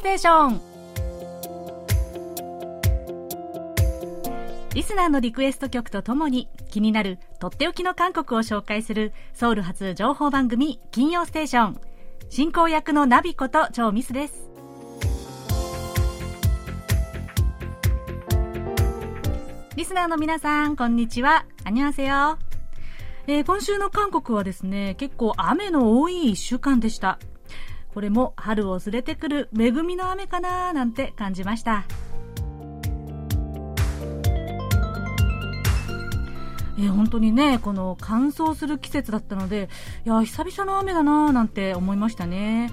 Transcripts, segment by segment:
ステーション。リスナーのリクエスト曲とともに気になるとっておきの韓国を紹介するソウル発情報番組金曜ステーション。進行役のナビこと超ミスです。リスナーの皆さんこんにちは。안녕하세요 えー、今週の韓国はですね結構雨の多い1週間でした。これも春を連れてくる恵みの雨かななんて感じましたえ、本当にね、この乾燥する季節だったので、いや、久々の雨だななんて思いましたね。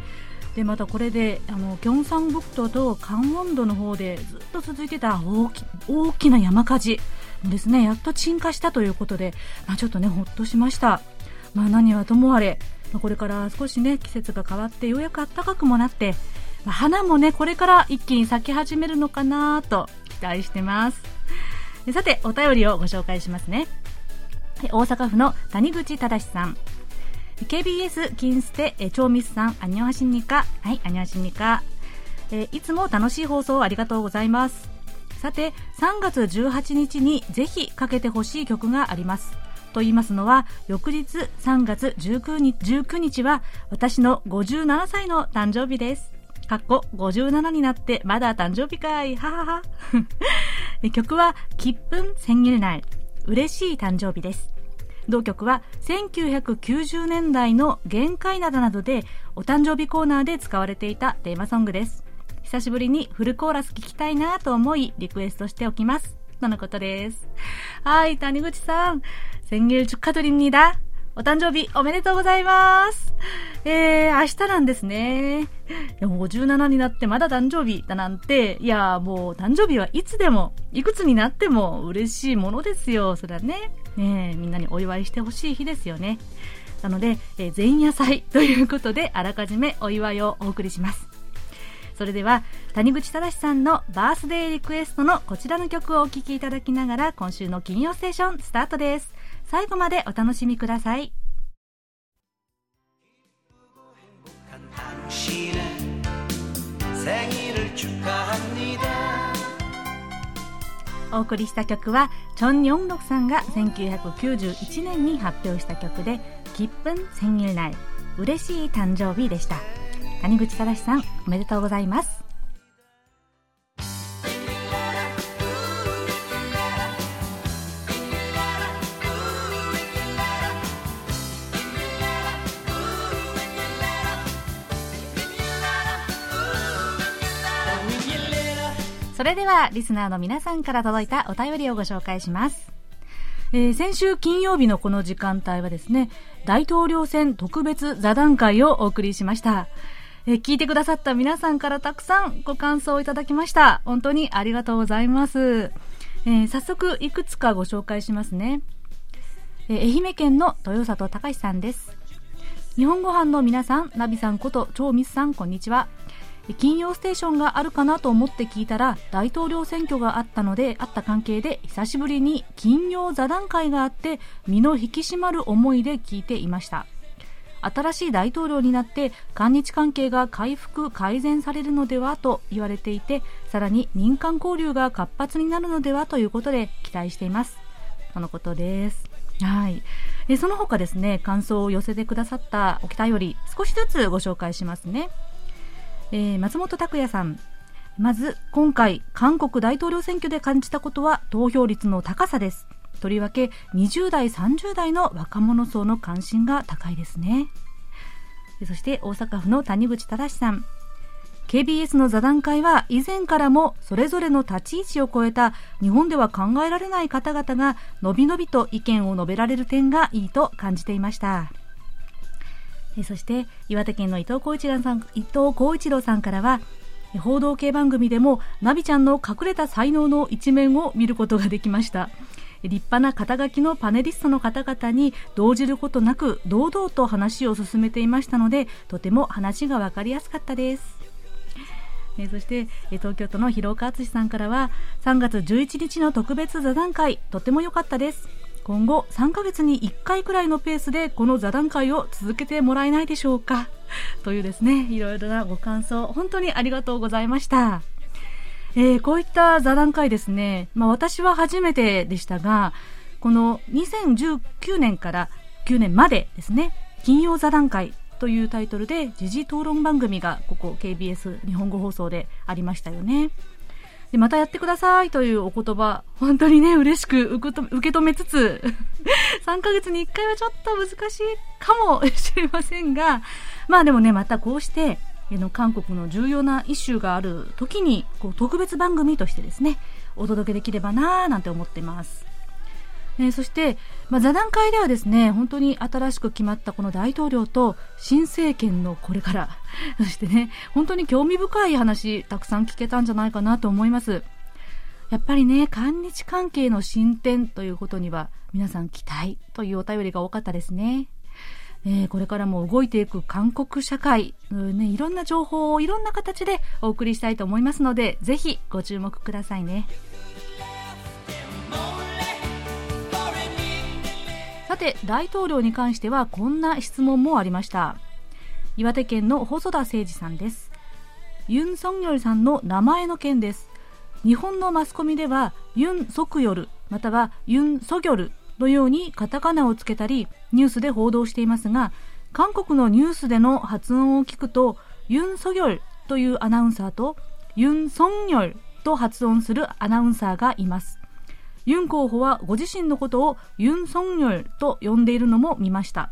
で、またこれで、あの、キョンサン北東とカンウォンドの方でずっと続いてた大き大きな山火事ですね、やっと鎮火したということで、まあ、ちょっとね、ほっとしました。まあ、何はともあれ、まあ、これから少しね、季節が変わってようやく暖かくもなって、まあ、花もね、これから一気に咲き始めるのかなと期待してます。さて、お便りをご紹介しますね。大阪府の谷口正さん。KBS 金ステ、超ミスさん、アニョハシンニカ。はい、アニョハシンニカ。えいつも楽しい放送ありがとうございます。さて、3月18日にぜひかけてほしい曲があります。と言いますのは、翌日3月19日 ,19 日は私の57歳の誕生日です。かっこ57になってまだ誕生日かい。ははは。曲は、切符千切内。嬉しい誕生日です。同曲は1990年代の限界などなどでお誕生日コーナーで使われていたテーマソングです。久しぶりにフルコーラス聞きたいなと思いリクエストしておきます。とのことです。はい、谷口さん。 생일축하드립니다お誕生日おめでとうございます。えー、明日なんですね。いや、もう57になってまだ誕生日だなんて、いや、もう誕生日はいつでも、いくつになっても嬉しいものですよ。それはね。ねみんなにお祝いしてほしい日ですよね。なので、えー、前夜祭ということで、あらかじめお祝いをお送りします。それでは、谷口正さんのバースデーリクエストのこちらの曲をお聴きいただきながら、今週の金曜ステーションスタートです。 最後までお楽しみください。お送りした曲はチョン・ヨンロクさんが1991年に発表した曲で「吉分千友内嬉しい誕生日」でした。谷口正さんおめでとうございます。それではリスナーの皆さんから届いたお便りをご紹介します。えー、先週金曜日のこの時間帯はですね、大統領選特別座談会をお送りしました。えー、聞いてくださった皆さんからたくさんご感想をいただきました。本当にありがとうございます。えー、早速いくつかご紹介しますね。え愛媛県の豊里隆さんです。日本ご飯の皆さん、ナビさんこと超ミスさん、こんにちは。金曜ステーションがあるかなと思って聞いたら大統領選挙があったのであった関係で久しぶりに金曜座談会があって身の引き締まる思いで聞いていました。新しい大統領になって韓日関係が回復改善されるのではと言われていてさらに民間交流が活発になるのではということで期待しています。とのことです。はい。えその他ですね感想を寄せてくださったお便り少しずつご紹介しますね。えー、松本拓也さん。まず今回韓国大統領選挙で感じたことは投票率の高さです。とりわけ20代30代の若者層の関心が高いですね。そして大阪府の谷口正さん。KBS の座談会は以前からもそれぞれの立ち位置を超えた日本では考えられない方々がのびのびと意見を述べられる点がいいと感じていました。えそして岩手県の伊藤浩一郎さん伊藤浩一郎さんからは報道系番組でもナビちゃんの隠れた才能の一面を見ることができました。立派な肩書きのパネリストの方々に動じることなく堂々と話を進めていましたのでとても話が分かりやすかったです。えそして東京都の広岡敦さんからは3月11日の特別座談会とても良かったです。今後3ヶ月に1回くらいのペースでこの座談会を続けてもらえないでしょうか というですねいろいろなご感想本当にありがとうございました、えー、こういった座談会ですね、まあ、私は初めてでしたがこの2019年から9年までですね金曜座談会というタイトルで時事討論番組がここ KBS 日本語放送でありましたよね。でまたやってくださいというお言葉、本当にね、嬉しく受け止めつつ、3ヶ月に1回はちょっと難しいかもしれませんが、まあでもね、またこうして、の韓国の重要なイシューがある時にこう特別番組としてですねお届けできればなーなんて思ってます。えー、そして、まあ、座談会ではですね本当に新しく決まったこの大統領と新政権のこれから そしてね本当に興味深い話たくさん聞けたんじゃないかなと思いますやっぱりね韓日関係の進展ということには皆さん期待というお便りが多かったですねえ、これからも動いていく韓国社会、ね、いろんな情報をいろんな形でお送りしたいと思いますのでぜひご注目くださいね。さて大統領に関してはこんな質問もありました。岩手県の細田誠二さんです。ユン・ソンニョルさんの名前の件です。日本のマスコミではユン・ソクヨルまたはユン・ソギョルのようにカタカナをつけたりニュースで報道していますが韓国のニュースでの発音を聞くとユン・ソギョルというアナウンサーとユン・ソンニョルと発音するアナウンサーがいます。ユン候補はご自身のことをユン・ソンニョルと呼んでいるのも見ました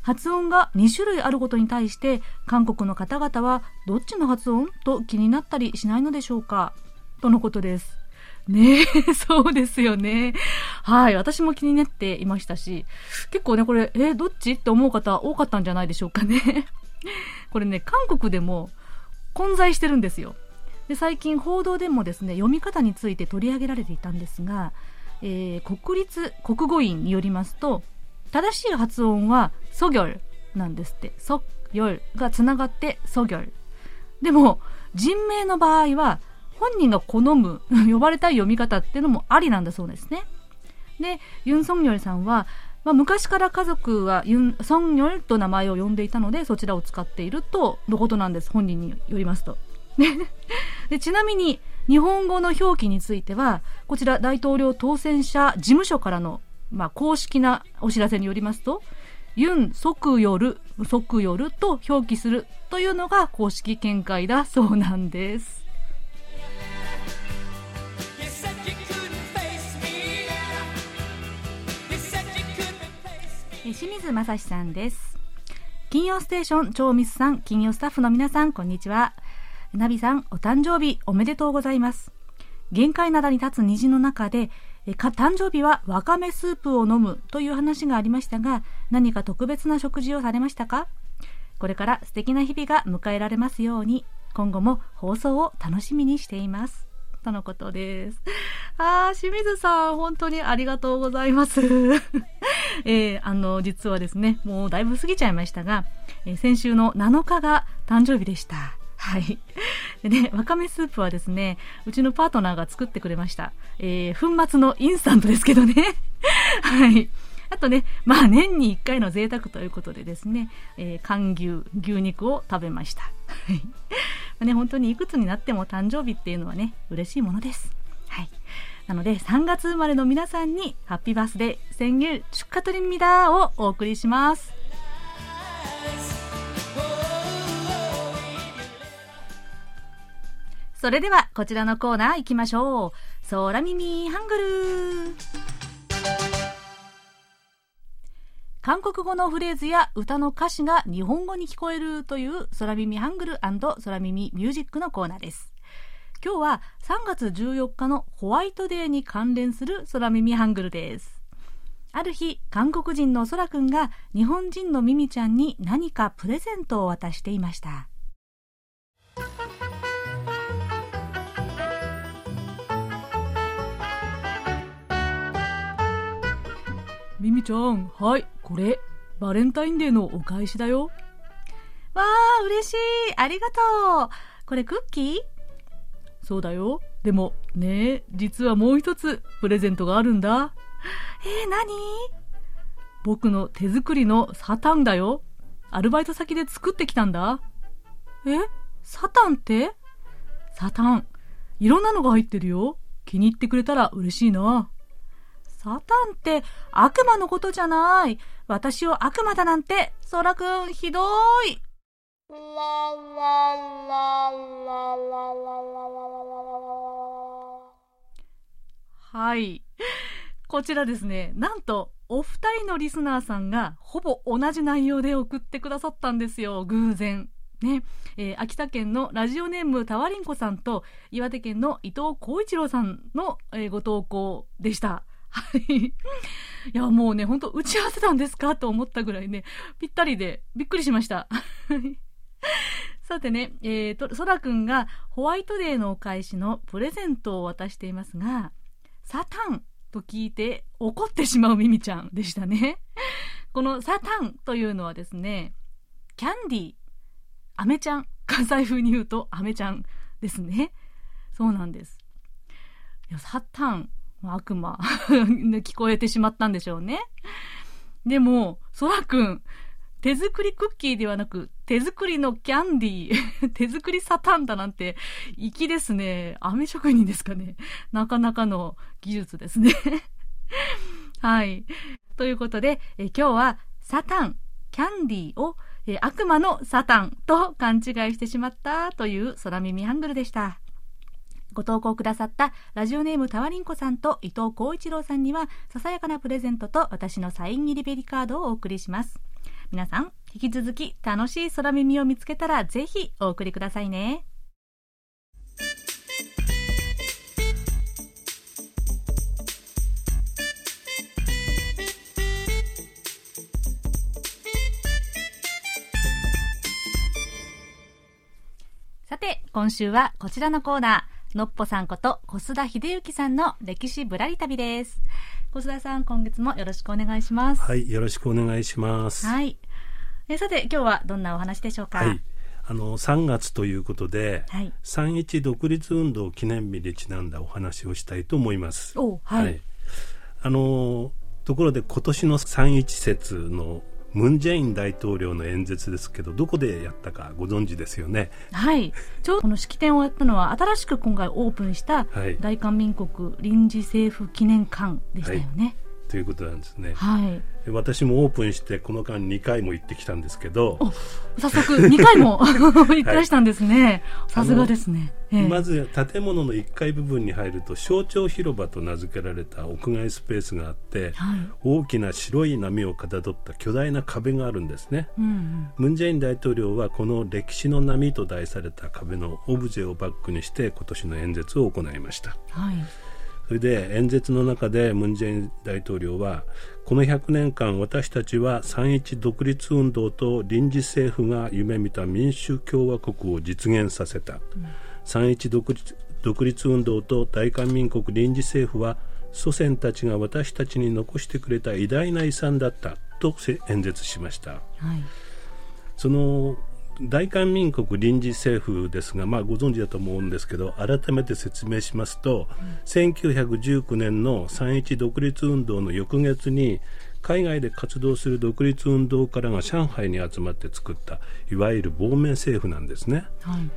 発音が2種類あることに対して韓国の方々はどっちの発音と気になったりしないのでしょうか？とのことですねえ、そうですよね。はい、私も気になっていましたし、結構ね、これ、えどっちって思う方多かったんじゃないでしょうかね。これね、韓国でも混在してるんですよ。で最近報道でもですね読み方について取り上げられていたんですが、えー、国立国語院によりますと正しい発音はソギョルなんですって。ソギョルがつながってソギョル。でも人名の場合は本人が好む 呼ばれたい読み方っていうのもありなんだそうですね。でユン・ソンニョルさんは、まあ、昔から家族はユン・ソンニョルと名前を呼んでいたのでそちらを使っているとのことなんです本人によりますと。でちなみに日本語の表記についてはこちら大統領当選者事務所からの、まあ、公式なお知らせによりますとユン・ソクヨル、ソクヨルと表記するというのが公式見解だそうなんです。清水正史さんです。金曜ステーション超ミスさん、金曜スタッフの皆さん、こんにちは。ナビさん、お誕生日おめでとうございます。限界灘に立つ虹の中で、か誕生日はわかめスープを飲むという話がありましたが、何か特別な食事をされましたか？これから素敵な日々が迎えられますように、今後も放送を楽しみにしています。とのことです。あー、清水さん、本当にありがとうございます。えー、あの、実はですね、もうだいぶ過ぎちゃいましたが、えー、先週の7日が誕生日でした。はい。でね、わかめスープはですね、うちのパートナーが作ってくれました。えー、粉末のインスタントですけどね。はい。あとね、まあ年に1回の贅沢ということでですね、えー、寒牛、牛肉を食べました。はい。ね、本当にいくつになっても誕生日っていうのはね、嬉しいものです。はい。なので、3月生まれの皆さんに、ハッピーバースデー、宣言、出荷取りみだをお送りします。それではこちらのコーナー行きましょう。空耳ハングル韓国語のフレーズや歌の歌詞が日本語に聞こえるという空耳ハングル空耳ミュージックのコーナーです。今日は3月14日のホワイトデーに関連する空耳ハングルです。ある日、韓国人の空くんが日本人のミミちゃんに何かプレゼントを渡していました。ミミちゃん、はい、これ、バレンタインデーのお返しだよ。わあ、嬉しい。ありがとう。これクッキー？そうだよ。でも、ね実はもう一つ、プレゼントがあるんだ。えー、何？僕の手作りのサタンだよ。アルバイト先で作ってきたんだ。え？サタンって？サタン。いろんなのが入ってるよ。気に入ってくれたら嬉しいな。サタンって悪魔のことじゃない。私を悪魔だなんて、ソラくん、ひどい。はい。こちらですね、なんと、お二人のリスナーさんがほぼ同じ内容で送ってくださったんですよ、偶然。ね、えー、秋田県のラジオネームたわりんこさんと岩手県の伊藤浩一郎さんの、えー、ご投稿でした。い。や、もうね、ほんと打ち合わせたんですかと思ったぐらいね、ぴったりでびっくりしました。さてね、えーと、そらくんがホワイトデーのお返しのプレゼントを渡していますが、サタンと聞いて怒ってしまうミミちゃんでしたね。このサタンというのはですね、キャンディー、アメちゃん、関西風に言うとアメちゃんですね。そうなんです。いやサタン、悪魔 聞こえてしまったんでしょうね。でも、そらくん、手作りクッキーではなく、手作りのキャンディー、手作りサタンだなんて、粋ですね。飴職人ですかね。なかなかの技術ですね。はい。ということで、え今日はサタン、キャンディーを、え悪魔のサタンと勘違いしてしまったという空耳ハングルでした。ご投稿くださったラジオネームたわりんこさんと伊藤浩一郎さんにはささやかなプレゼントと私のサイン入りベリカードをお送りします。皆さん、引き続き楽しい空耳を見つけたらぜひお送りくださいね。さて、今週はこちらのコーナー、のっぽさんこと小須田秀幸さんの歴史ぶらり旅です。小須田さん、今月もよろしくお願いします。はい、よろしくお願いします。はい。えさて、今日はどんなお話でしょうか？はい。あの3月ということで、はい、三一独立運動記念日にちなんだお話をしたいと思います。おはい、はい、あのところで今年の三一節のムン・ジェイン大統領の演説ですけどどこでやったかご存知ですよね？はい。ちょうどこの式典をやったのは新しく今回オープンした大韓民国臨時政府記念館でしたよね、はい。ということなんですね。はい。私もオープンしてこの間2回も行ってきたんですけど、早速2回も 行ってらしたんですね。さすがですね。えー、まず建物の1階部分に入ると象徴広場と名付けられた屋外スペースがあって、はい、大きな白い波をかたどった巨大な壁があるんですね。ムン・ジェイン大統領はこの歴史の波と題された壁のオブジェをバックにして今年の演説を行いました。はいそれで演説の中でムン・ジェイン大統領はこの100年間私たちは三一独立運動と臨時政府が夢見た民主共和国を実現させた、うん、三一独立独立運動と大韓民国臨時政府は祖先たちが私たちに残してくれた偉大な遺産だったと演説しました、はい、その大韓民国臨時政府ですが、まあ、ご存知だと思うんですけど改めて説明しますと、うん、1919年の三一独立運動の翌月に海外で活動する独立運動家らが上海に集まって作ったいわゆる亡命政府なんですね。はい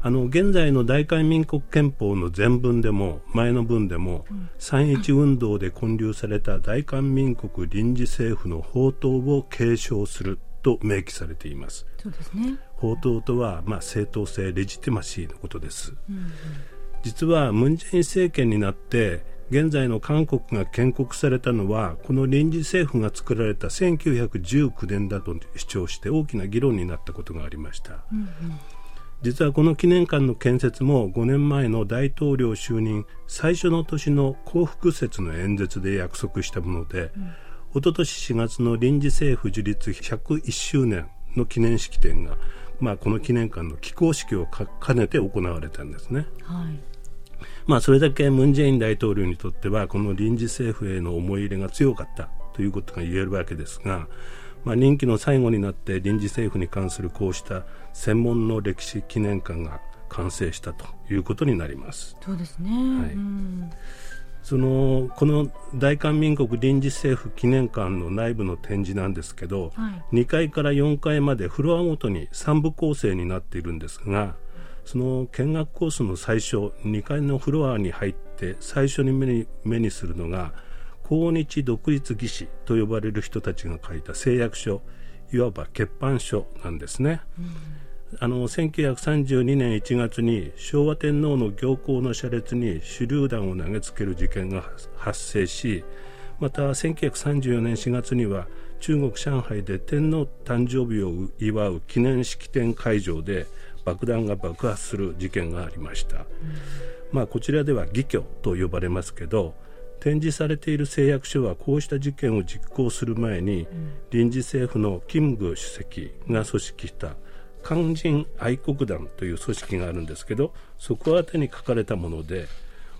あの現在の大韓民国憲法の前文でも前の文でも、うん、三一運動で建立された大韓民国臨時政府の法刀を継承すると明記されています。そうですね。法刀とは、まあ、正当性、レジティマシーのことです。うんうん、実は、ムン・ジェイン政権になって、現在の韓国が建国されたのは、この臨時政府が作られた1919年だと主張して大きな議論になったことがありました。うんうん実はこの記念館の建設も5年前の大統領就任最初の年の幸福節の演説で約束したもので、うんおととし4月の臨時政府樹立101周年の記念式典が、まあ、この記念館の起工式を兼ねて行われたんですね。はいまあ、それだけムン・ジェイン大統領にとってはこの臨時政府への思い入れが強かったということが言えるわけですが、まあ、任期の最後になって臨時政府に関するこうした専門の歴史記念館が完成したということになります。そうですね、はい、そのこの大韓民国臨時政府記念館の内部の展示なんですけど、はい、2階から4階までフロアごとに3部構成になっているんですがその見学コースの最初2階のフロアに入って最初に目に目にするのが抗日独立義士と呼ばれる人たちが書いた誓約書いわば欠板書なんですね。うんあの1932年1月に昭和天皇の行幸の車列に手榴弾を投げつける事件が発生しまた1934年4月には中国・上海で天皇誕生日を祝う記念式典会場で爆弾が爆発する事件がありました、うん、まあ、こちらでは義挙と呼ばれますけど展示されている誓約書はこうした事件を実行する前に、うん、臨時政府のキムグ主席が組織した肝心愛国団という組織があるんですけどそこ宛てに書かれたもので、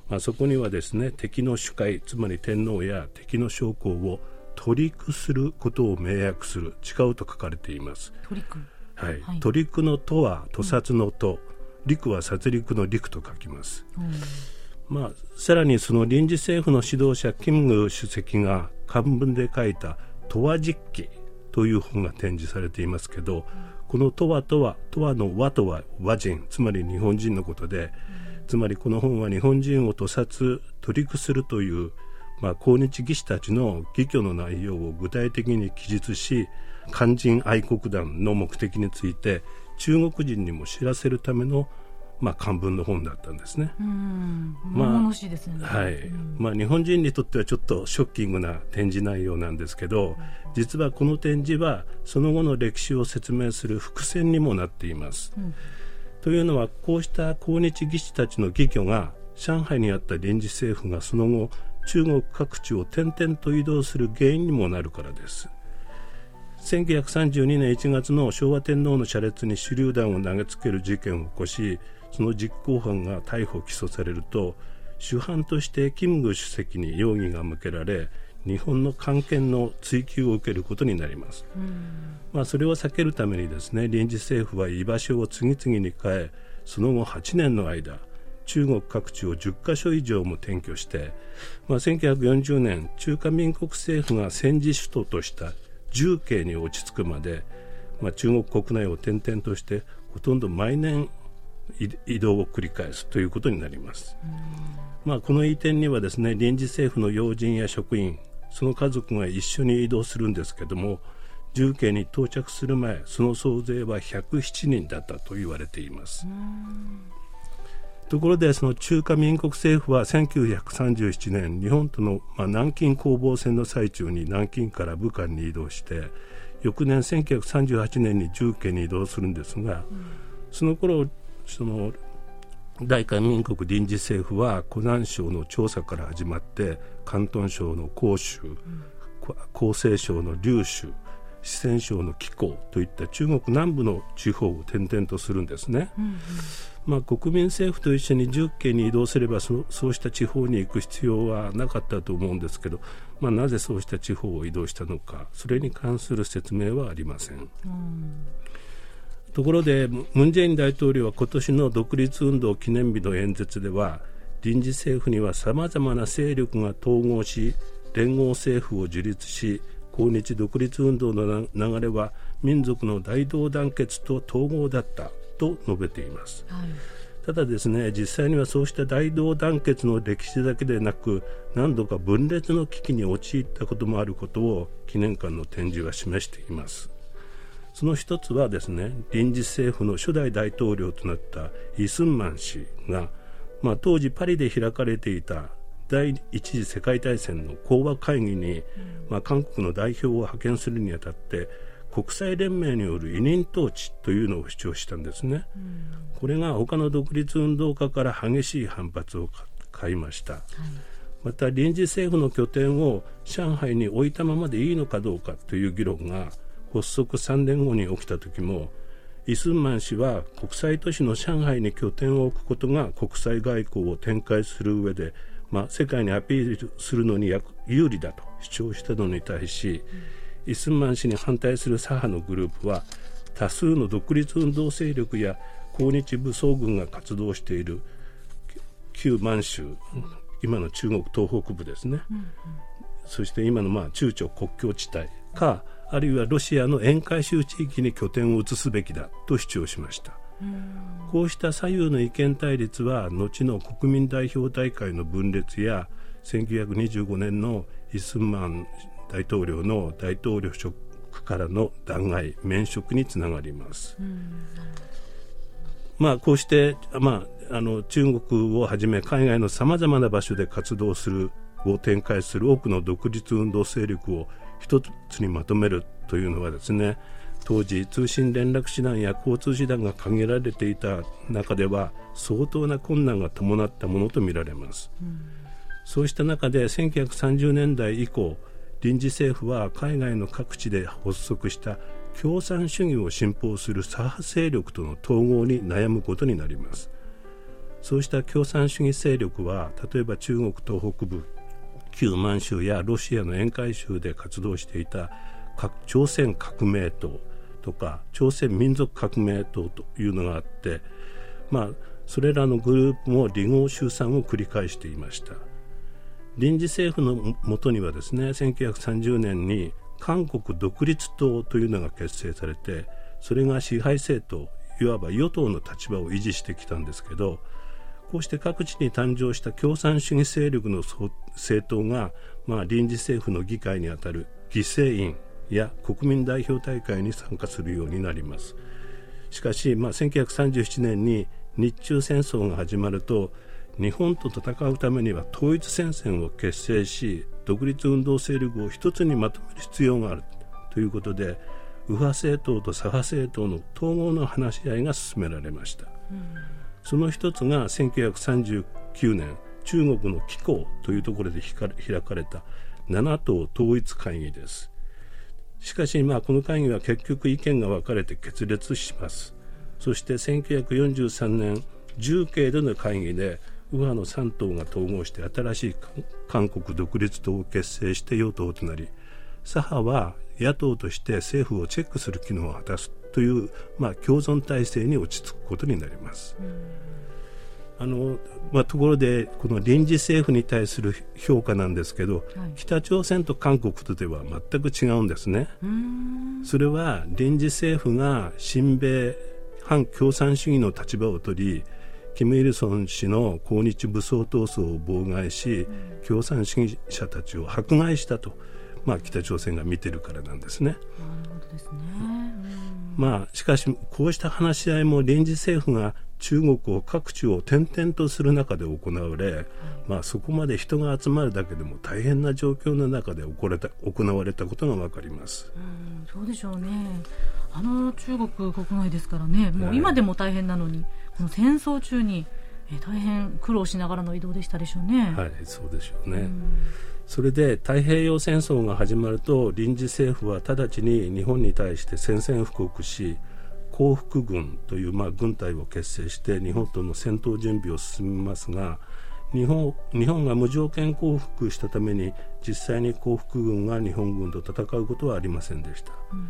まあ、そこにはですね敵の主会つまり天皇や敵の将校を取り組することを明約する誓うと書かれています。取り組はい、はい、取り組の「と」は屠殺の「と」うん、陸は殺戮の「陸」と書きます、うん。まあ、さらにその臨時政府の指導者キムグ主席が漢文で書いた「とわ実記」という本が展示されていますけど、この「とは」とは「とは」の「和」とは和人つまり日本人のことで、つまりこの本は日本人を屠殺取り屈するという、まあ、抗日技師たちの義挙の内容を具体的に記述し肝心愛国団の目的について中国人にも知らせるためのまあ、漢文の本だったんですね。まあ、はい。まあ、日本人にとってはちょっとショッキングな展示内容なんですけど、実はこの展示はその後の歴史を説明する伏線にもなっています。うん、というのは、こうした抗日義士たちの義挙が、上海にあった臨時政府がその後、中国各地を転々と移動する原因にもなるからです。1932年1月の昭和天皇の車列に手榴弾を投げつける事件を起こしその実行犯が逮捕・起訴されると主犯としてキムグ主席に容疑が向けられ日本の関係の追及を受けることになります、まあ、それを避けるためにですね臨時政府は居場所を次々に変えその後8年の間中国各地を10カ所以上も転居して、まあ、1940年中華民国政府が戦時首都とした重慶に落ち着くまで、まあ、中国国内を転々としてほとんど毎年移動を繰り返すということになります。まあ、この移転にはですね臨時政府の要人や職員その家族が一緒に移動するんですけども重慶に到着する前その総勢は107人だったと言われています。ところでその中華民国政府は1937年日本との、まあ、南京攻防戦の最中に南京から武漢に移動して翌年1938年に重慶に移動するんですが、うん、その頃その大韓民国臨時政府は湖南省の調査から始まって広東省の広州、うん、厚生省の劉州四川省の紀行といった中国南部の地方を転々とするんですね、うんうん、まあ、国民政府と一緒に重慶に移動すればそそうした地方に行く必要はなかったと思うんですけど、まあ、なぜそうした地方を移動したのかそれに関する説明はありません。うんところでムン・ジェイン大統領は今年の独立運動記念日の演説では臨時政府にはさまざまな勢力が統合し連合政府を樹立し抗日独立運動の流れは民族の大同団結と統合だったと述べています。はいただですね実際にはそうした大同団結の歴史だけでなく何度か分裂の危機に陥ったこともあることを記念館の展示は示していますその一つはですね臨時政府の初代大統領となったイ・スンマン氏が、まあ、当時パリで開かれていた第一次世界大戦の講和会議に、まあ、韓国の代表を派遣するにあたって国際連盟による委任統治というのを主張したんですね、うん、これが他の独立運動家から激しい反発を買いました、はい、また臨時政府の拠点を上海に置いたままでいいのかどうかという議論が発足3年後に起きた時もイスンマン氏は国際都市の上海に拠点を置くことが国際外交を展開する上で、まあ、世界にアピールするのに有利だと主張したのに対し、イスンマン氏に反対する左派のグループは多数の独立運動勢力や抗日武装軍が活動している旧満州今の中国東北部ですね、うんうん、そして今のまあ中朝国境地帯かあるいはロシアの沿海州地域に拠点を移すべきだと主張しました。こうした左右の意見対立は後の国民代表大会の分裂や1925年のイスンマン大統領の大統領職からの弾劾免職につながります。まあ、こうして、まあ、あの中国をはじめ海外のさまざまな場所で活動するを展開する多くの独立運動勢力を一つにまとめるというのはですね当時通信連絡手段や交通手段が限られていた中では相当な困難が伴ったものとみられます、うん、そうした中で1930年代以降臨時政府は海外の各地で発足した共産主義を信奉する左派勢力との統合に悩むことになります。そうした共産主義勢力は例えば中国東北部旧満州やロシアの沿海州で活動していた朝鮮革命党とか朝鮮民族革命党というのがあって、まあ、それらのグループも離合集散を繰り返していました。臨時政府のもとにはですね1930年に韓国独立党というのが結成されてそれが支配政党いわば与党の立場を維持してきたんですけどこうして各地に誕生した共産主義勢力の政党が、まあ、臨時政府の議会にあたる議政院や国民代表大会に参加するようになります。しかし、まあ、1937年に日中戦争が始まると日本と戦うためには統一戦線を結成し独立運動勢力を一つにまとめる必要がある。ということで右派政党と左派政党の統合の話し合いが進められました、うん、その一つが1939年中国の紀行というところで開かれた7党統一会議です。しかし、まあ、この会議は結局意見が分かれて決裂します。そして1943年重慶での会議で右派の3党が統合して新しい韓国独立党を結成して与党となり左派は野党として政府をチェックする機能を果たす。という、まあ、共存体制に落ち着くことになります。あのまあ、ところでこの臨時政府に対する評価なんですけど、はい、北朝鮮と韓国とでは全く違うんですね。それは臨時政府が親米反共産主義の立場を取り金日成氏の抗日武装闘争を妨害し、うん、共産主義者たちを迫害したと、まあ、北朝鮮が見てるからなんですね。なるほどですね、まあ、しかしこうした話し合いも臨時政府が中国を各地を転々とする中で行われ、まあ、そこまで人が集まるだけでも大変な状況の中で行れた行われたことが分かります。うんそうでしょうね。あの中国国内ですからねもう今でも大変なのに、はい、この戦争中に、えー、大変苦労しながらの移動でしたでしょうね。はいそうでしょうね、うんそれで太平洋戦争が始まると臨時政府は直ちに日本に対して宣戦布告し降伏軍という、まあ、軍隊を結成して日本との戦闘準備を進めますが日本日本が無条件降伏したために実際に降伏軍が日本軍と戦うことはありませんでした、うん、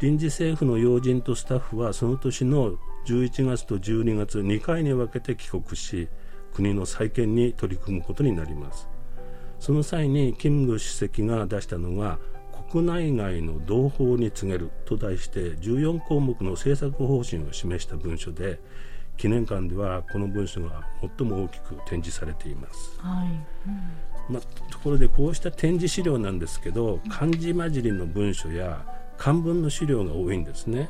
臨時政府の要人とスタッフはその年の11月と12月2回に分けて帰国し国の再建に取り組むことになります。その際に金武主席が出したのが国内外の同胞に告げると題して14項目の政策方針を示した文書で記念館ではこの文書が最も大きく展示されています、はい。うん、まあ、ところでこうした展示資料なんですけど漢字混じりの文書や漢文の資料が多いんですね、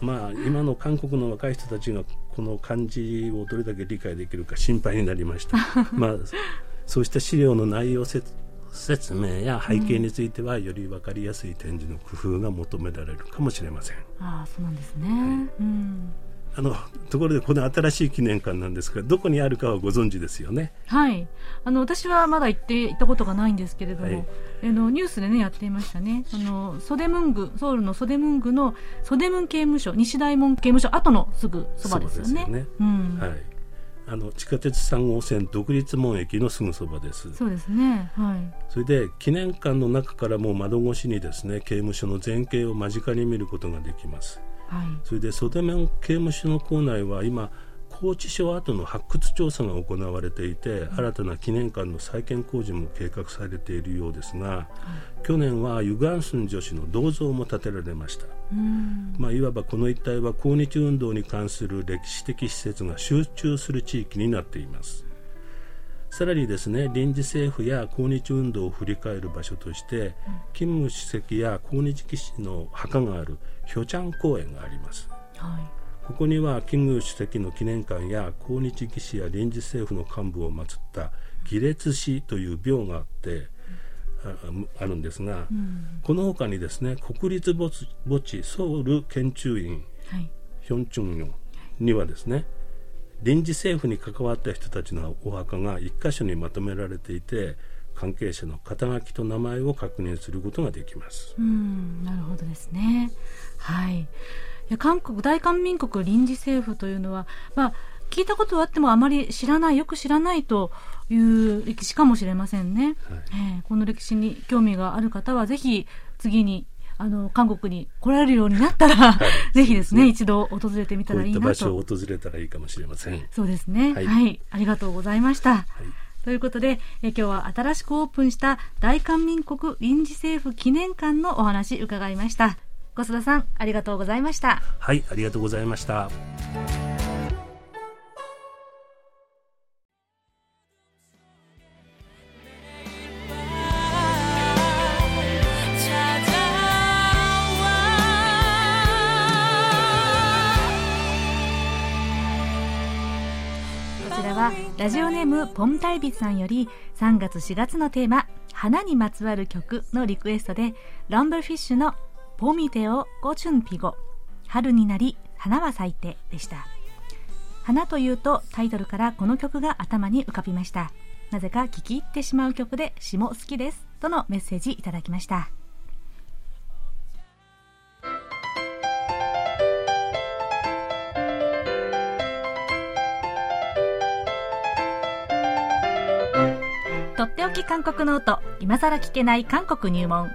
まあ、今の韓国の若い人たちがこの漢字をどれだけ理解できるか心配になりました。まあそうした資料の内容説明や背景については、より分かりやすい展示の工夫が求められるかもしれません。あそうなんですね、はい。うん。あのところでこの新しい記念館なんですがどこにあるかはご存知ですよね。はい。あの私はまだ行って行ったことがないんですけれども、はい、あのニュースでねやっていましたね。あのソデムングソウルのソデムングのソデムン刑務所西大門刑務所後のすぐそばですよね。よね。うん、はいあの地下鉄3号線独立門駅のすぐそばです。そうですね。はい。それで記念館の中からも窓越しにですね刑務所の前景を間近に見ることができます、はい、それで袖面刑務所の構内は今拘置所跡の発掘調査が行われていて、新たな記念館の再建工事も計画されているようですが、去年はユガンスン女子の銅像も建てられました、まあ、いわばこの一帯は抗日運動に関する歴史的施設が集中する地域になっています。さらにですね臨時政府や抗日運動を振り返る場所として、金主席や抗日騎士の墓があるヒョチャン公園があります、はいここには金主席の記念館や抗日義士や臨時政府の幹部を祀った義列祠という廟があって、あるんですが、うん、この他にですね国立墓地ソウル研究院、はい、ヒョンチュンヨンにはですね臨時政府に関わった人たちのお墓が1箇所にまとめられていて関係者の肩書きと名前を確認することができます。うんなるほどですね。はい。韓国大韓民国臨時政府というのは、まあ、聞いたことはあってもあまり知らないよく知らないという歴史かもしれませんね、はい、えー、この歴史に興味がある方はぜひ次にあの韓国に来られるようになったら、はい、ぜひですね、一度訪れてみたらいいなと。こういった場所を訪れたらいいかもしれません。そうですね。はい、はい、ありがとうございました。はいということで、え今日は新しくオープンした大韓民国臨時政府記念館のお話伺いました。小須田さん、ありがとうございました。はい、ありがとうございました。ラジオネームポンタイビさんより3月4月のテーマ花にまつわる曲のリクエストでランブルフィッシュのポミテオゴチュンピゴ春になり花は咲いてでした花というとタイトルからこの曲が頭に浮かびました.なぜか聴き入ってしまう曲で詩も好きですとのメッセージいただきましたとっておき韓国ノート今さら聞けない韓国入門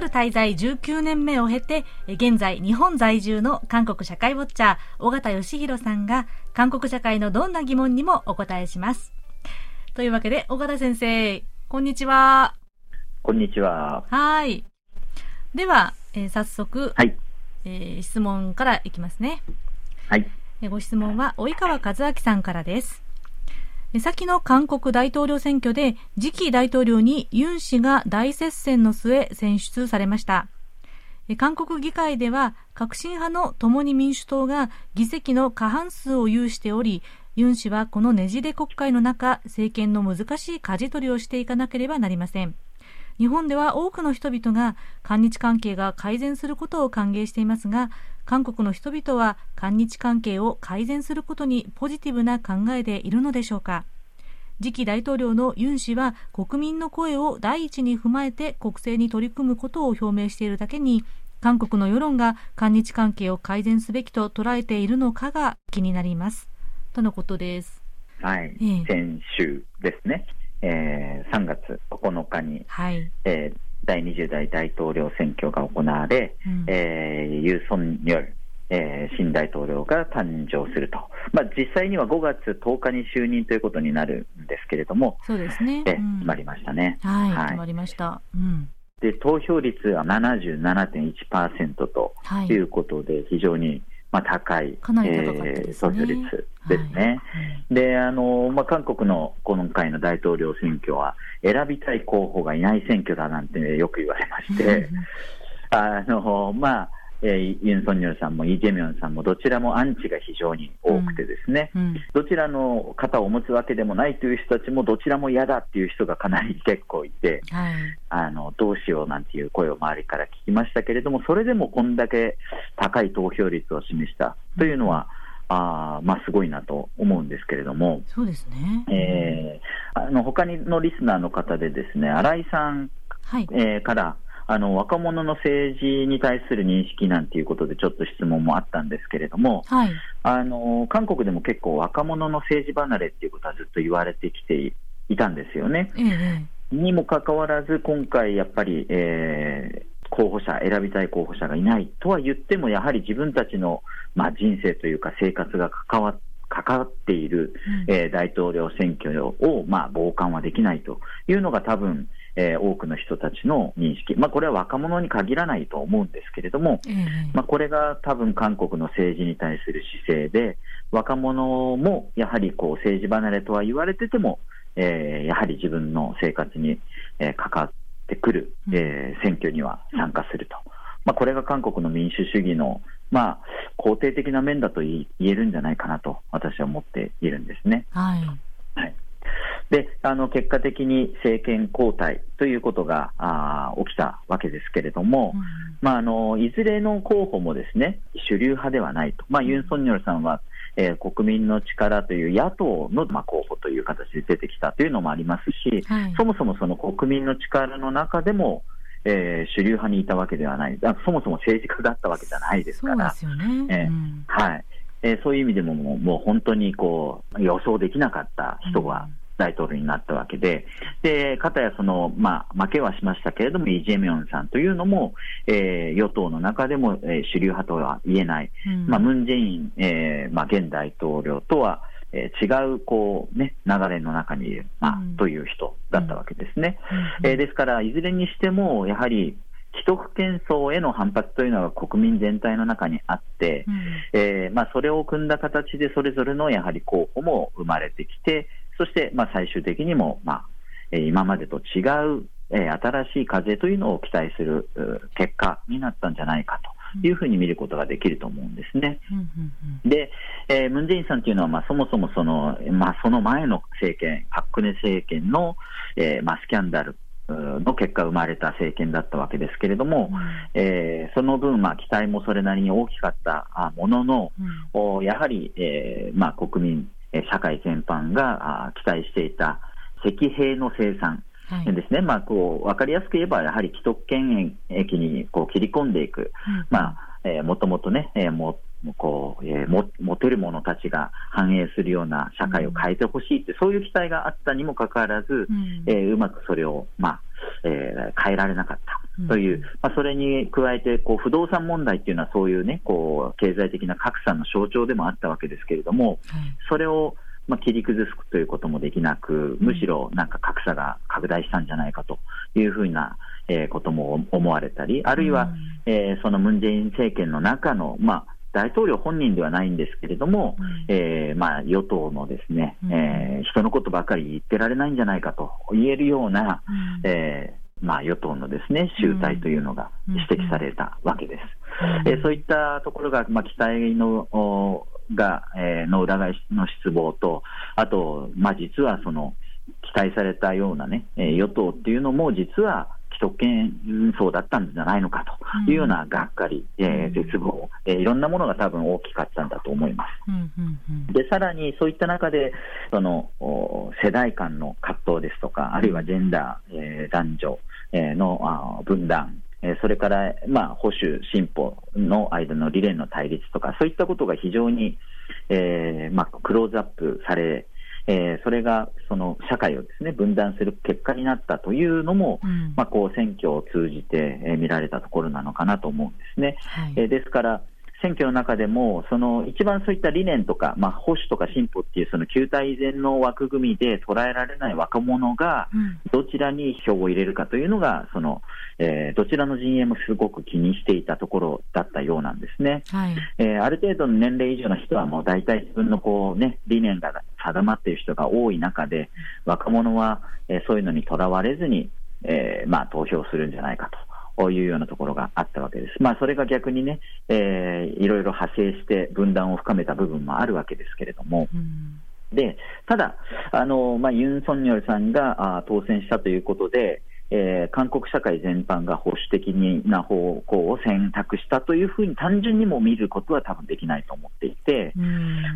ソウル滞在19年目を経て、現在日本在住の韓国社会ウォッチャー、尾形義弘さんが、韓国社会のどんな疑問にもお答えします。というわけで、尾形先生、こんにちは。こんにちは。はい。では、えー、早速、はい、えー、質問からいきますね。はい。ご質問は、及川和明さんからです。先の韓国大統領選挙で次期大統領にユン氏が大接戦の末選出されました。韓国議会では革新派の共に民主党が議席の過半数を有しており、ユン氏はこのねじれ国会の中、政権の難しい舵取りをしていかなければなりません。日本では多くの人々が韓日関係が改善することを歓迎していますが、韓国の人々は韓日関係を改善することにポジティブな考えでいるのでしょうか。次期大統領のユン氏は国民の声を第一に踏まえて国政に取り組むことを表明しているだけに韓国の世論が韓日関係を改善すべきと捉えているのかが気になります。とのことです。はい、えー、先週ですね、えー、3月9日に、はい。えー、第20代大統領選挙が行われ、うん、えー、ユー・ソンニョル、えー、新大統領が誕生すると、まあ、実際には5月10日に就任ということになるんですけれども、そうですね、え決まりましたね。はい、はい、決まりました。うん。で投票率は77.1%ということで、非常にまあ、高い、かなり高かったですね、投票率ですね。はい。であのまあ、韓国の今回の大統領選挙は、選びたい候補がいない選挙だなんて、よく言われまして、あのまあえー、ユン・ソンニョルさんもイ・ジェミョンさんもどちらもアンチが非常に多くてですね、うんうん、どちらの肩を持つわけでもないという人たちもどちらも嫌だっていう人がかなり結構いて、はい、あのどうしようなんていう声を周りから聞きましたけれどもそれでもこんだけ高い投票率を示したというのは、うん、あまあ、すごいなと思うんですけれども、そうですね、えー、あの他にのリスナーの方でですね新井さん、はい。えー、からあの若者の政治に対する認識なんていうことでちょっと質問もあったんですけれども、はい、あの韓国でも結構若者の政治離れっていうことはずっと言われてきていたんですよね。ええ、にもかかわらず今回やっぱり、えー、候補者、選びたい候補者がいないとは言っても、やはり自分たちの、まあ、人生というか生活が関わ関わっている、うん、えー、大統領選挙を、まあ、傍観はできないというのが多分、えー、多くの人たちの認識、まあ、これは若者に限らないと思うんですけれども、うん、まあ、これが多分韓国の政治に対する姿勢で、若者もやはりこう政治離れとは言われてても、えー、やはり自分の生活に、えー、関わってくる、えー、選挙には参加すると。まあ、これが韓国の民主主義の、まあ、肯定的な面だと言えるんじゃないかなと私は思っているんですね。はい、はいであの結果的に政権交代ということがあ起きたわけですけれども、うん、まあ、あのいずれの候補もですね主流派ではないと、まあ、ユン・ソンニョルさんはえー、国民の力という野党の、まあ、候補という形で出てきたというのもありますし、はい、そもそもその国民の力の中でも、えー、主流派にいたわけではない、そもそも政治家だったわけじゃないですから、そうはい。えー、そういう意味でももうもう本当にこう予想できなかった人は、大統領になったわけで、で、かたやその、まあ、負けはしましたけれども、イ・ジェミョンさんというのも、えー、与党の中でも、えー、主流派とは言えない、うん、まあ、ムン・ジェイン、えー、まあ、現大統領とは、えー、違う、こう、ね、流れの中にいる、まあ、うん、という人だったわけですね。うん、えー、ですから、いずれにしても、やはり、既得権層への反発というのが国民全体の中にあって、うん、えー、まあ、それを組んだ形でそれぞれのやはり候補も生まれてきて、そしてまあ最終的にも、まあ、今までと違う、え新しい風というのを期待する結果になったんじゃないかというふうに見ることができると思うんですね。で、えー、ムン・ジェインさんというのは、まあ、そもそもその,、まあ、その前の政権、パク・クネ政権の、えーまあ、スキャンダルの結果、生まれた政権だったわけですけれども、うん、えー、その分、まあ、期待もそれなりに大きかったものの、うん、やはり、えーまあ、国民、社会全般が期待していた石兵の生産ですね、はい、まあ、こう分かりやすく言えば、やはり既得権益にこう切り込んでいく、うん、まあえー、もともとね、えー、もこうえー、も持てる者たちが反映するような社会を変えてほしいって、うん、そういう期待があったにもかかわらず、うん、えー、うまくそれを、まあえー、変えられなかった。という、うん、まあ、それに加えてこう不動産問題っていうのはそういうねこう経済的な格差の象徴でもあったわけですけれども、それをまあ、切り崩すということもできなく、むしろなんか格差が拡大したんじゃないかというふうな、えー、ことも思われたり、あるいは、うん、えー、そのムン・ジェイン政権の中の、まあ、大統領本人ではないんですけれども、うん、えー、まあ、与党のですね、うん、えー、人のことばかり言ってられないんじゃないかと言えるような、うん、えー、まあ、与党のですね集大というのが指摘されたわけです。えー、そういったところが、まあ、期待のが、えー、の裏返しの失望と、あと、まあ、実はその期待されたようなね、えー、与党っていうのも、実は既得権層だったんじゃないのかというようながっかり、うん、えー、絶望、えー、いろんなものが多分大きかったんだと思います。うんうんうん、でさらにそういった中でその世代間の葛藤ですとか、あるいはジェンダー、えー、男女、えー、のあ分断、えそれから、まあ、保守、進歩の間の理念の対立とか、そういったことが非常に、えーまあ、クローズアップされ、えー、それがその社会をですね分断する結果になったというのも、うん、まあ、こう選挙を通じて、えー、見られたところなのかなと思うんですね。はい、えー、ですから選挙の中でも、その一番そういった理念とか、まあ、保守とか進歩っていうその旧体依然の枠組みで捉えられない若者が、どちらに票を入れるかというのが、そのえー、どちらの陣営もすごく気にしていたところだったようなんですね。はい、えー、ある程度の年齢以上の人はもう大体自分のこう、ね、理念が定まっている人が多い中で、若者は、えー、そういうのにとらわれずに、えーまあ、投票するんじゃないかと。いうようなところがあったわけです。まあ、それが逆にね、えー、いろいろ派生して分断を深めた部分もあるわけですけれども、うんでただ、あのまあ、ユン・ソンニョルさんがあ当選したということで、えー、韓国社会全般が保守的な方向を選択したというふうに単純にも見ることは多分できないと思っていて、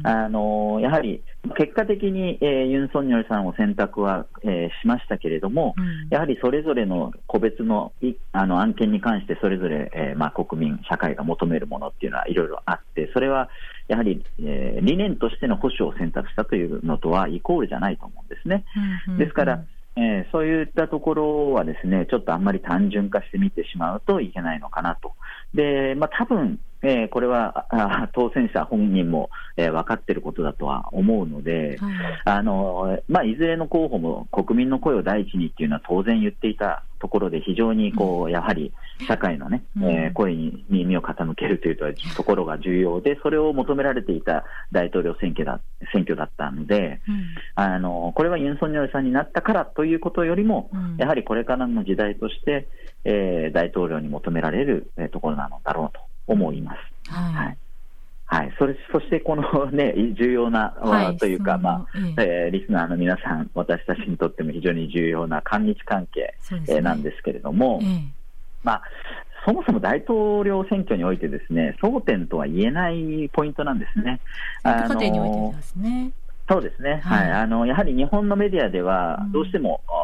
あのやはり結果的に、えー、ユン・ソンニョルさんを選択は、えー、しましたけれども、やはりそれぞれの個別のあの案件に関してそれぞれ、えーまあ、国民、社会が求めるものっていうのはいろいろあって、それはやはり、えー、理念としての保守を選択したというのとはイコールじゃないと思うんですね。ですからえー、そういったところはですね、ちょっとあんまり単純化してみてしまうといけないのかなと。で、まあ多分、えー、これはあ当選者本人も、えー、分かっていることだとは思うので、はい。あのまあ、いずれの候補も国民の声を第一にっていうのは当然言っていたところで、非常にこう、やはり社会のね、えー、声に耳を傾けるというところが重要で、それを求められていた大統領選挙だ選挙だったので、うん、あの、これはユン・ソンニョルさんになったからということよりも、うん、やはりこれからの時代として、えー、大統領に求められる、えー、ところなのだろうと思います。はい、はい。はい、それそしてこの、ね、重要な、はい、というか、まあええ。ー、リスナーの皆さん、私たちにとっても非常に重要な韓日関係、ね。えー、なんですけれども、えまあ、そもそも大統領選挙においてですね、争点とは言えないポイントなんですね。あのーそうですね、はい、はい、あのやはり日本のメディアでは、どうしても、うん、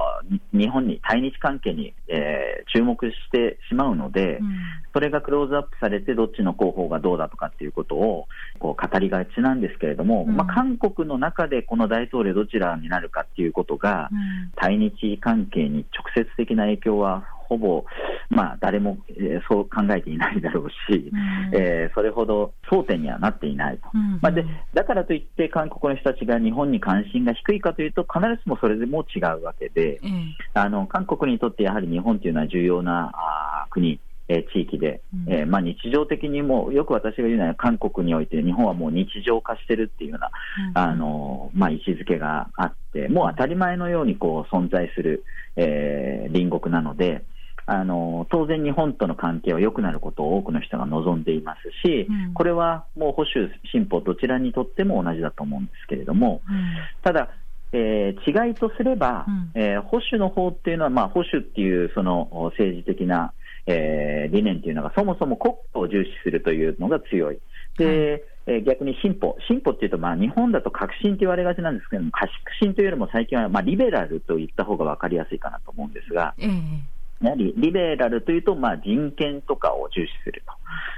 日本に、対日関係に、えー、注目してしまうので、うん、それがクローズアップされて、どっちの候補がどうだとかっていうことをこう語りがちなんですけれども、うん、まあ、韓国の中でこの大統領どちらになるかっていうことが、対日関係に直接的な影響はほぼ、まあ、誰も、えー、そう考えていないだろうし、うん、えー、それほど争点にはなっていないと、うん、まあ、でだからといって、韓国の人たちが日本に関心が低いかというと、必ずしもそれでも違うわけで、うん、あの韓国にとってやはり日本というのは重要なあ国。え地域で、えー、まあ、日常的にも、よく私が言うのは、韓国において日本はもう日常化してるっていうような、あのまあ、位置づけがあって、もう当たり前のようにこう存在する、えー、隣国なので、あの当然、日本との関係は良くなることを多くの人が望んでいますし、うん、これはもう保守、進歩、どちらにとっても同じだと思うんですけれども、うん、ただ、えー、違いとすれば、うん、えー、保守の方っていうのは、まあ、保守っていうその政治的な、えー、理念っていうのが、そもそも国家を重視するというのが強い。で、えー、逆に進歩、進歩っていうと、まあ、日本だと革新と言われがちなんですけども、革新というよりも最近は、まあ、リベラルと言った方が分かりやすいかなと思うんですが、えーやはりリベラルというと、まあ、人権とかを重視する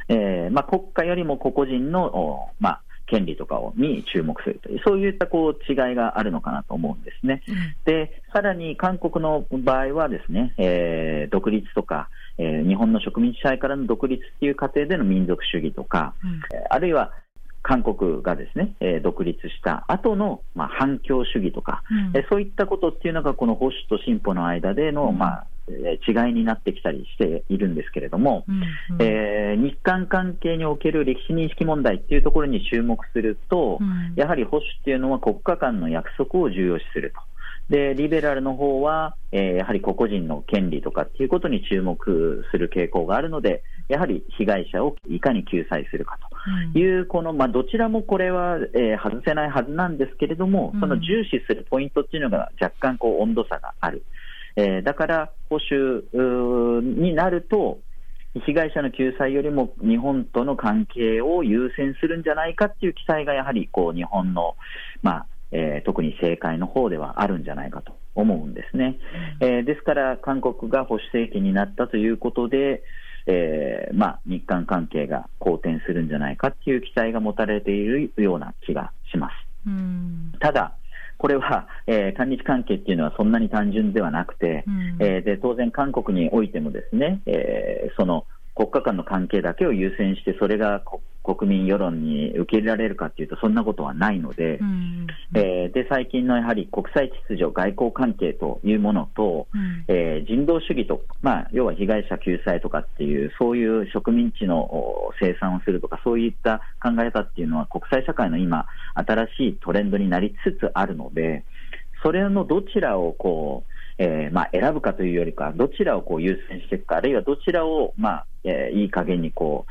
と、えーまあ、国家よりも個々人の、まあ、権利とかをに注目するという、そういったこう違いがあるのかなと思うんですね。うん、で、さらに韓国の場合はですね、えー、独立とか、えー、日本の植民地支配からの独立っていう過程での民族主義とか、うん、あるいは韓国がですね、えー、独立した後の、まあ、反共主義とか、うん、えそういったことっていうのが、この保守と進歩の間での、うん、まあ、違いになってきたりしているんですけれども、うんうん、えー、日韓関係における歴史認識問題っていうところに注目すると、うん、やはり保守っていうのは国家間の約束を重要視すると。で、リベラルの方は、えー、やはり個々人の権利とかっていうことに注目する傾向があるので、やはり被害者をいかに救済するかと。いう、うん、この、まあ、どちらもこれは、えー、外せないはずなんですけれども、その重視するポイントっていうのが若干こう温度差がある。えー、だから保守になると、被害者の救済よりも日本との関係を優先するんじゃないかっていう期待がやはりこう日本の、まあえー、特に政界の方ではあるんじゃないかと思うんですね。うん、えー、ですから韓国が保守政権になったということで、えーまあ、日韓関係が好転するんじゃないかっていう期待が持たれているような気がします。うん、ただ、これは、えー、韓日関係っていうのはそんなに単純ではなくて、うん、えー、で当然、韓国においてもですね、えー、その国家間の関係だけを優先して、それが国民世論に受け入れられるかというと、そんなことはないので、うん、えー、で最近のやはり国際秩序、外交関係というものと、うん、えー、人道主義と、まあ、要は被害者救済とかっていう、そういう植民地の生産をするとか、そういった考え方っていうのは、国際社会の今、新しいトレンドになりつつあるので、それのどちらをこう、えーまあ、選ぶかというよりか、どちらをこう優先していくか、あるいはどちらを、まあえー、いい加減にこ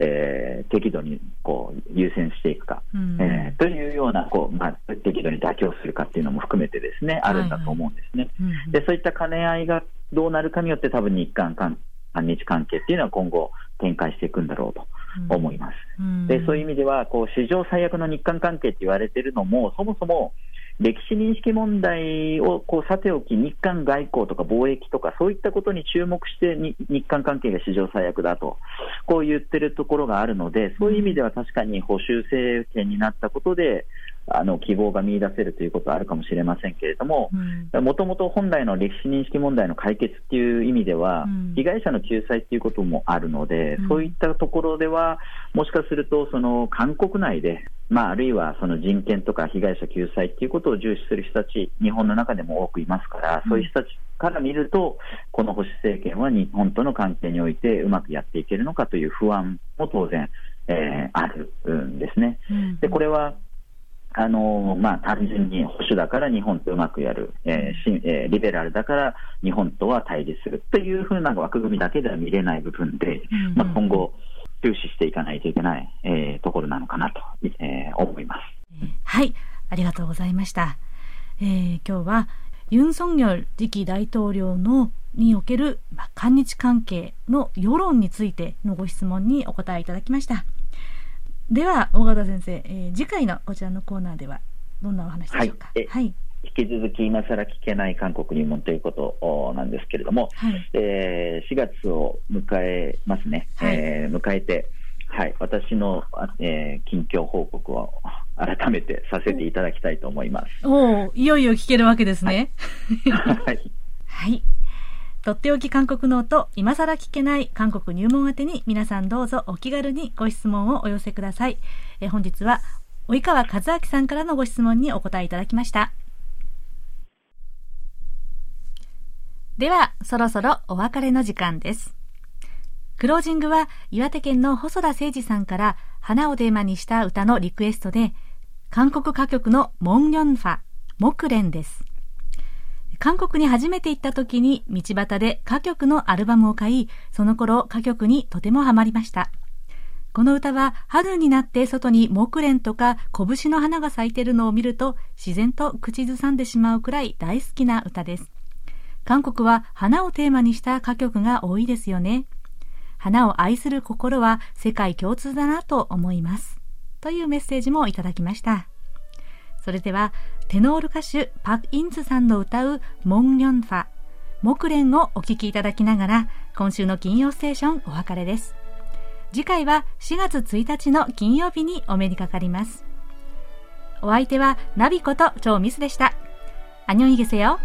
う、えー、適度にこう優先していくか、うん、えー、というようなこう、まあ、適度に妥協するかっていうのも含めてですね、あるんだと思うんですね。はいはい、でそういった兼ね合いがどうなるかによって、多分日韓韓日関係っていうのは今後、展開していくんだろうと思います。うん、でそういう意味ではこう、史上最悪の日韓関係って言われてるのも、そもそも歴史認識問題をこうさておき、日韓外交とか貿易とか、そういったことに注目して日韓関係が史上最悪だと、こう言ってるところがあるので、そういう意味では確かに保守政権になったことで、あの希望が見出せるということはあるかもしれませんけれども、もともと本来の歴史認識問題の解決っていう意味では、うん、被害者の救済っていうこともあるので、うん、そういったところでは、もしかすると、その韓国内で、まあ、あるいはその人権とか被害者救済っていうことを重視する人たち、日本の中でも多くいますから、そういう人たちから見ると、この保守政権は日本との関係においてうまくやっていけるのかという不安も当然、えー、あるんですね。でこれはあのまあ、単純に保守だから日本とうまくやる、えーえー、リベラルだから日本とは対立するというふうな枠組みだけでは見れない部分で、うんうん、まあ、今後、注視していかないといけない、えー、ところなのかなと、えー、思います。はい、ありがとうございました。えー、今日はユン・ソンニョル次期大統領のにおける、まあ、韓日関係の世論についてのご質問にお答えいただきました。では、大方先生、えー、次回のこちらのコーナーでは、どんなお話でしょうか？はい、はい引き続き今更聞けない韓国入門ということなんですけれども、はい、えー、4月を迎えますね、はい、えー、迎えて、はい、私の、えー、近況報告を改めてさせていただきたいと思います。おいよいよ聞けるわけですね。はい。はい。とっておき韓国ノート、今更聞けない韓国入門宛てに皆さんどうぞお気軽にご質問をお寄せください。え本日は、及川和明さんからのご質問にお答えいただきました。では、そろそろお別れの時間です。クロージングは岩手県の細田誠二さんから花をテーマにした歌のリクエストで、韓国歌曲のモンニョンファ、木蓮です。韓国に初めて行った時に道端で歌曲のアルバムを買い、その頃歌曲にとてもハマりました。この歌は春になって外に木蓮とか拳の花が咲いているのを見ると自然と口ずさんでしまうくらい大好きな歌です。韓国は花をテーマにした歌曲が多いですよね。花を愛する心は世界共通だなと思います。というメッセージもいただきました。それでは、テノール歌手パク・インズさんの歌うモン・ニョンファ、木蓮をお聴きいただきながら、今週の金曜ステーションお別れです。次回は4月1日の金曜日にお目にかかります。お相手はナビこと超ミスでした。アニョンイゲセよ。